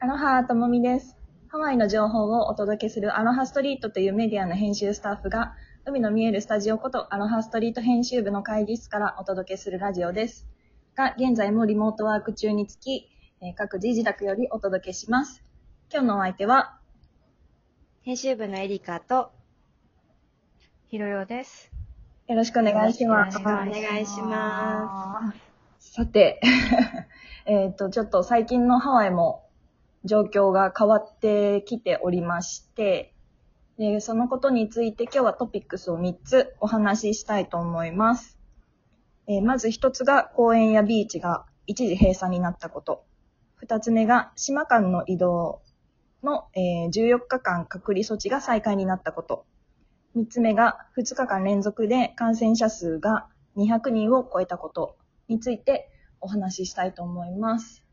アロハともみです。ハワイの情報をお届けするアロハストリートというメディアの編集スタッフが、海の見えるスタジオことアロハストリート編集部の会議室からお届けするラジオです。が、現在もリモートワーク中につき、えー各自自宅よりお届けします。今日のお相手は、編集部のエリカと、ひろよです。よろしくお願いします。よろしくお願いしまさて、えっと、ちょっと最近のハワイも状況が変わってきておりまして、でそのことについて今日はトピックスを3つお話ししたいと思います。えーまず1つが公園やビーチが一時閉鎖になったこと。2つ目が島間の移動の、えー14日間隔離措置が再開になったこと。3つ目が2日間連続で感染者数が200人を超えたことについてお話ししたいと思います。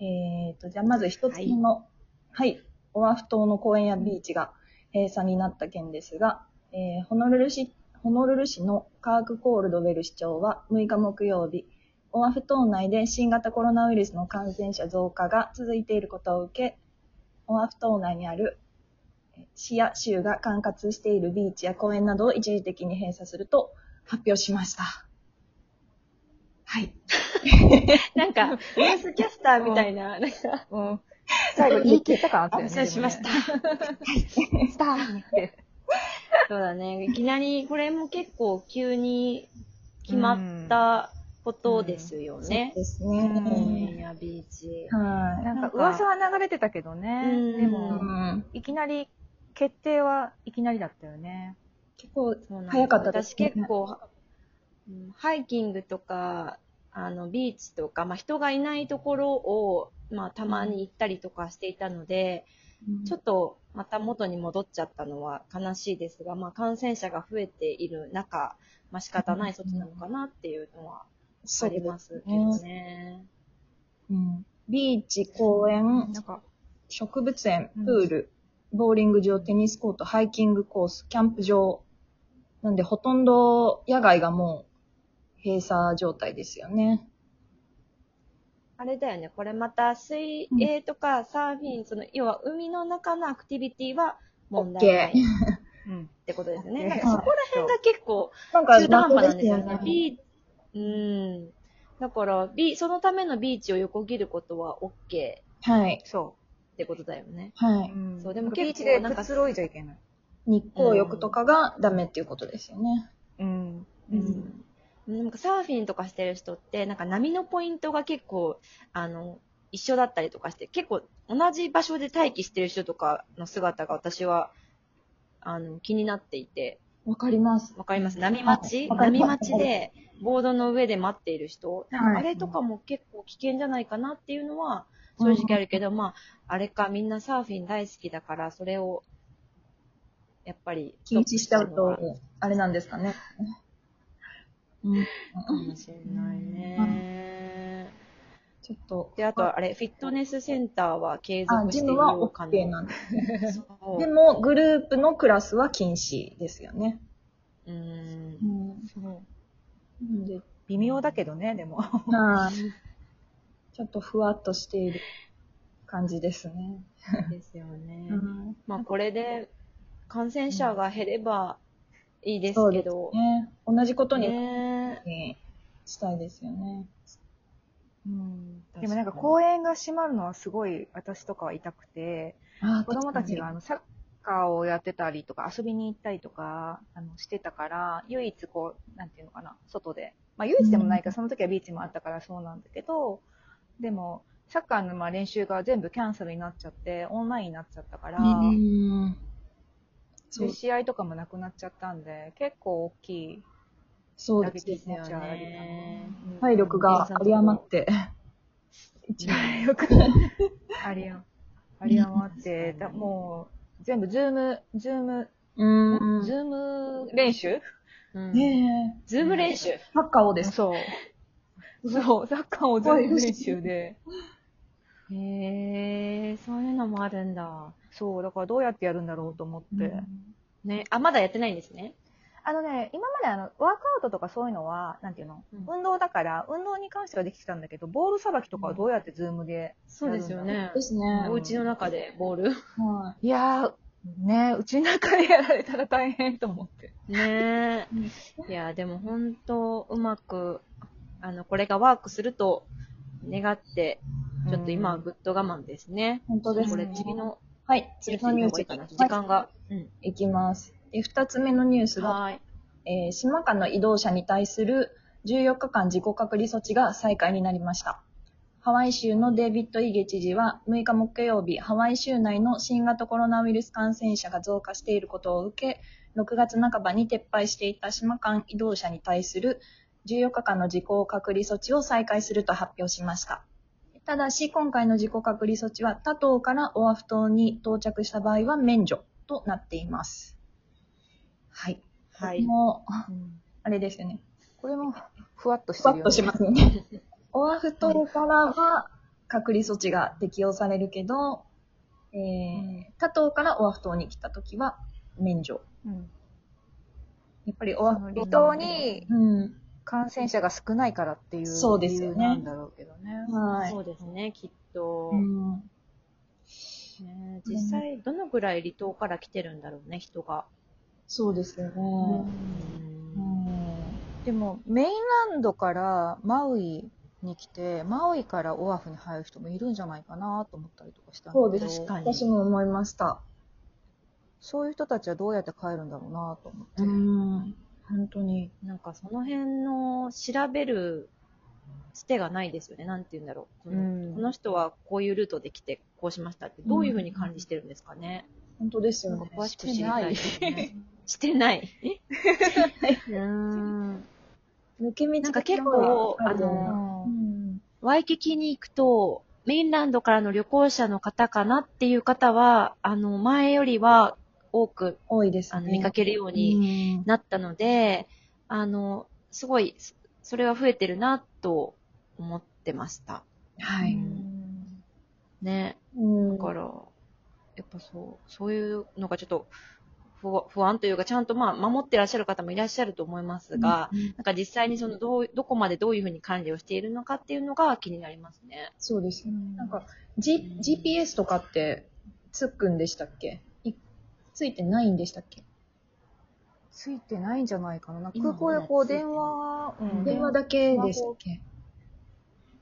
えーと、じゃあまず1つ目の、はい、オアフ島の公園やビーチが閉鎖になった件ですが、えーホノルル市、ホノルル市のカーク・コールドウェル市長は6日木曜日、オアフ島内で新型コロナウイルスの感染者増加が続いていることを受け、オアフ島内にある市や州が管轄しているビーチや公園などを一時的に閉鎖すると発表しました。はい。なんか、ニュースキャスターみたいな、なんか、うん。最後言い切った感あったよね。発表しました。スターって。そうだね。いきなり、これも結構急に決まったことですよね。です公園ね。やビーチ。はい。なんか噂は流れてたけどね。うんでうも、ん、いきなり、決定はいきなりだったよね。結構早かったです私結構、うんハイキングとか、あの、ビーチとか、まあ、人がいないところを、まあ、たまに行ったりとかしていたので、ちょっとまた元に戻っちゃったのは悲しいですが、まあ、感染者が増えている中、まあ、仕方ない措置なのかなっていうのはありますけどね。うんビーチ、公園、なんか、植物園、うんプール、ボーリング場、テニスコート、ハイキングコース、キャンプ場。なんで、ほとんど野外がもう閉鎖状態ですよね。あれだよね、これまた水泳とかサーフィン、その、要は海の中のアクティビティは問題ないっうん。てことですよね。なんかそこら辺が結構なんか中途半端なんですよね。謎ビーうん。だから、ビそのためのビーチを横切ることは OK っはい。そてことだよね。はう。い。うんそうでもビーチ結構なんかでくつろいじゃいけない。日光浴とかがダメっていうことですよね。うん。うん。なんかサーフィンとかしてる人って、なんか波のポイントが結構、あの、一緒だったりとかして、結構同じ場所で待機してる人とかの姿が私は、あの、気になっていて、わかります。わかります？波待ち？波待ちで、ボードの上で待っている人、はい。あれとかも結構危険じゃないかなっていうのは、正直あるけど、まあ、あれか、みんなサーフィン大好きだから、それを、やっぱり、禁止しちゃうと、あれなんですかね。うん。かもしれないね。ちょっと。で、あと、あれ、フィットネスセンターは継、続しているジムはようか OK なん。です。でも、グループのクラスは禁止ですよね。うーん。ん。そう。で、微妙だけどね、でも。ちょっとふわっとしている感じですね。ですよね。うん。まあ、これで、感染者が減ればいいですけど、ね。同じことに、ねねしたいですよね。うん。でもなんか公園が閉まるのはすごい私とかは痛くて、あ子供たちがあのサッカーをやってたりとか遊びに行ったりとかあのしてたから、唯一こう、なんていうのかな、外で。まあ唯一でもないから、その時はビーチもあったからそうなんだけど、でも、サッカーのまあ練習が全部キャンセルになっちゃって、オンラインになっちゃったから、うん。そうで、試合とかもなくなっちゃったんで、結構大きいそう打ですね。体力が有り余って。体力ありああり余って、だもう、全部、ズーム、ズーム、うん。ズーム練習？うんねえ。ズーム練習？サッカーをです。そう。そう、サッカーをズーム練習で。へえ、そういうのもあるんだ。そう、だからどうやってやるんだろうと思って。ね、あ、まだやってないんですね。あのね、今まであの、ワークアウトとかそういうのは、なんていうの、うん運動だから、運動に関してはできてたんだけど、ボールさばきとかはどうやってズームで。そうですよねで。すね。お家の中でボール。はいやー、ねうちの中でやられたら大変と思って。ねえ。いや、でも本当、うまく、あの、これがワークすると願って、ちょっと今はぐっと我慢ですね。本当ですねこれ。次の、はい、次のニュースかな。時間が。うん。いきます。で二つ目のニュースが、はい。えー島間の移動者に対する14日間自己隔離措置が再開になりました。ハワイ州のデイビッド・イゲ知事は6日木曜日、ハワイ州内の新型コロナウイルス感染者が増加していることを受け、6月半ばに撤廃していた島間移動者に対する14日間の自己隔離措置を再開すると発表しました。ただし、今回の自己隔離措置は他島からオアフ島に到着した場合は免除となっています。はい。はい。もう、あれですよね。これも、ふわっとしふてるよ、ね。わっとしますよね。オアフ島からは隔離措置が適用されるけど、えー、他島からオアフ島に来たときは免除。うん。やっぱりオアフ離島にうん。感染者が少ないからっていうそうですよね理由なんだろうけどね。はい。そうですね、きっと。うんね実際、どのぐらい離島から来てるんだろうね、人が。そうですよね。うんでも、メインランドからマウイに来て、マウイからオアフに入る人もいるんじゃないかなと思ったりとかしたんだけどそうです。確かに私も思いました。そういう人たちはどうやって帰るんだろうなと思って。うん。本当に。なんかその辺の調べるつてがないですよね。なんて言うんだろう。そのうんこの人はこういうルートで来てこうしましたって、どういうふうに管理してるんですかね。本当ですよね。詳しく知りたいね。してない？うーん。抜け道なんか結構、あの、うん。ワイキキに行くと、メインランドからの旅行者の方かなっていう方は、あの、前よりは多く、多いですね。あの、見かけるようにうんなったので、あの、すごい、そそれは増えてるなと思ってました。はい。うんうね。んだから、やっぱそう、そういうのがちょっと不安不安というか、ちゃんとまあ、守ってらっしゃる方もいらっしゃると思いますが、うんなんか実際にその、どう、どこまでどういうふうに管理をしているのかっていうのが気になりますね。そうですよね。うんなんか、G、GPS とかってつくんでしたっけ？いついてないんでしたっけ？ついてないんじゃないかな。なんか今空港でこう電話、うん。電話だけでしたっけ？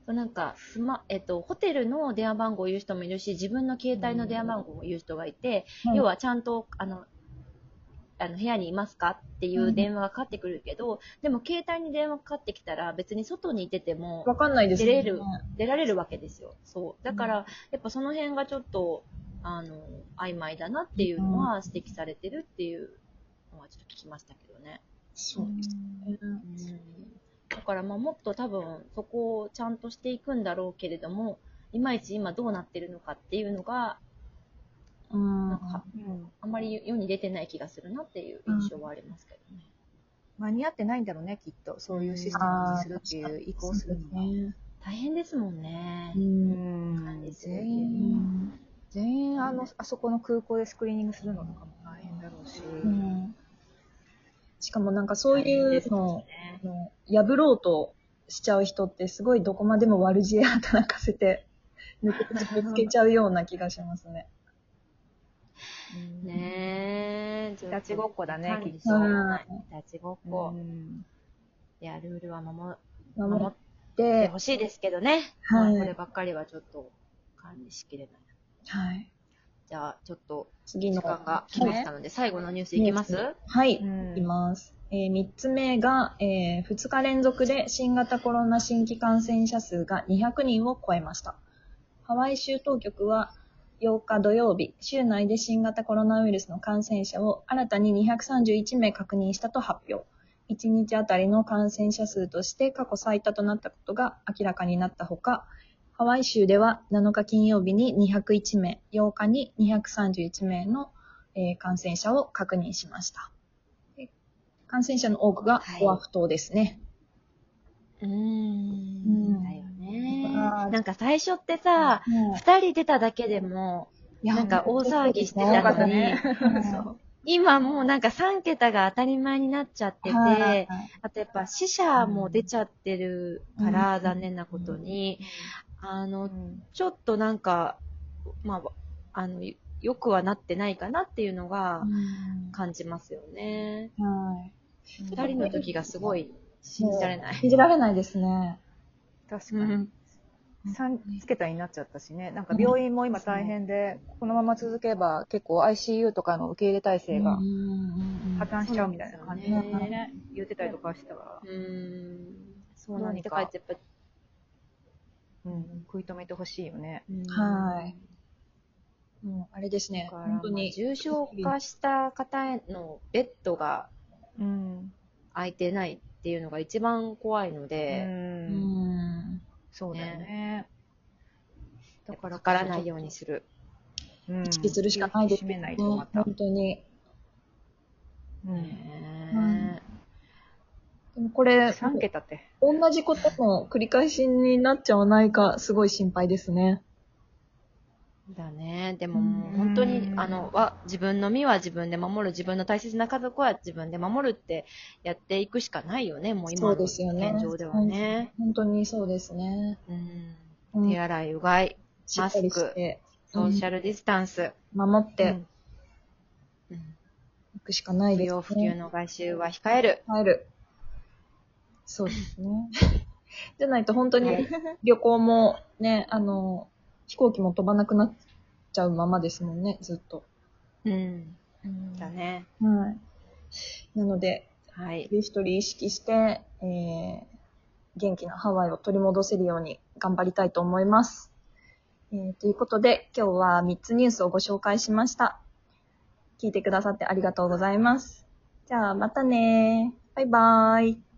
そうなんか、スマ、えっと、ホテルの電話番号を言う人もいるし、自分の携帯の電話番号を言う人がいて、要はちゃんと、あの、あの、部屋にいますかっていう電話がかかってくるけど、でも携帯に電話かかってきたら別に外にいててもわかんないです出れる、出られるわけですよ。そう。だから、やっぱその辺がちょっと、あの、曖昧だなっていうのは指摘されてるっていうのはちょっと聞きましたけどね。そうですね。だからまあもっと多分そこをちゃんとしていくんだろうけれども、いまいち今どうなってるのかっていうのが、うんなんかうんあんまり世に出てない気がするなっていう印象はありますけどね。間に合ってないんだろうね、きっと。そういうシステムにするっていう移行するのは。ね。大変ですもんねう。。うんん全う員、ん全員あの、あそこの空港でスクリーニングするのとかも大変だろうし。うんしかもなんかそういうのを破ろうとしちゃう人ってすごいどこまでも悪知恵働かせて 抜け口ぶつけちゃうような気がしますね。うんねえ。ちょっといたちごっこだねきっとしようがない。いたちごっうこ。んいや、ルールは守守守っってて、ほしいですけどね。はいまあこればっかりはちょっと管理しきれない。はい。じゃあ、ちょっと次の時間が来ましたので、最後のニュースいきます？はい。うんいきます。えー、3つ目が、えー、2日連続で新型コロナ新規感染者数が200人を超えました。ハワイ州当局は8日土曜日、州内で新型コロナウイルスの感染者を新たに231名確認したと発表。1日あたりの感染者数として過去最多となったことが明らかになったほか、ハワイ州では7日金曜日に201名、8日に231名の、えー感染者を確認しました。で感染者の多くがはい。オアフ島ですね。うーん。うん。だよね。なんか最初ってさ、うん。二人出ただけでも、なんか大騒ぎしてたのに、今もうなんか3桁が当たり前になっちゃってて、はいはいあとやっぱ死者も出ちゃってるから、うん。残念なことに、あの、うんちょっとなんか、まあ、あの、よくはなってないかなっていうのが感じますよね。はい。二人の時がすごい信じられない。信じられないですね。確かに。うん。3桁になっちゃったしね。なんか病院も今大変で、このまま続けば結構 ICU とかの受け入れ体制がうんうんうん破綻しちゃうみたいな感じでそうなんですよね、言ってたりとかしたから、うん。そうなんだ。どうにかだからやっぱ、うん、食い止めてほしいよね。うんはい。もうあれですね本当に。まあ重症化した方へのベッドがうん。空いてないっていうのが一番怖いのう。で、うんん。そうだよね。だからかからないようにする。うん。意識するしかないですね。本当に。うん。ねこれ、3桁って。同じことの繰り返しになっちゃわないか、すごい心配ですね。だね。でももう本当に、あの、は、自分の身は自分で守る、自分の大切な家族は自分で守るってやっていくしかないよね、もう今の。現状ではね。本当にそうですね。うん。うん手洗い、うがい、しっかりして、ソーシャルディスタンス、守ってうんうんいくしかない不ですね。要不急の外出は控える。帰る。そうですね。じゃないと本当にはい旅行もね、あの、飛行機も飛ばなくなっちゃうままですもんね、ずっと。うん。だね。はい。なので、はい。一人一人意識して、えー、元気なハワイを取り戻せるように頑張りたいと思います。えー、ということで、今日は3つニュースをご紹介しました。聞いてくださってありがとうございます。じゃあ、またねバイバーイ。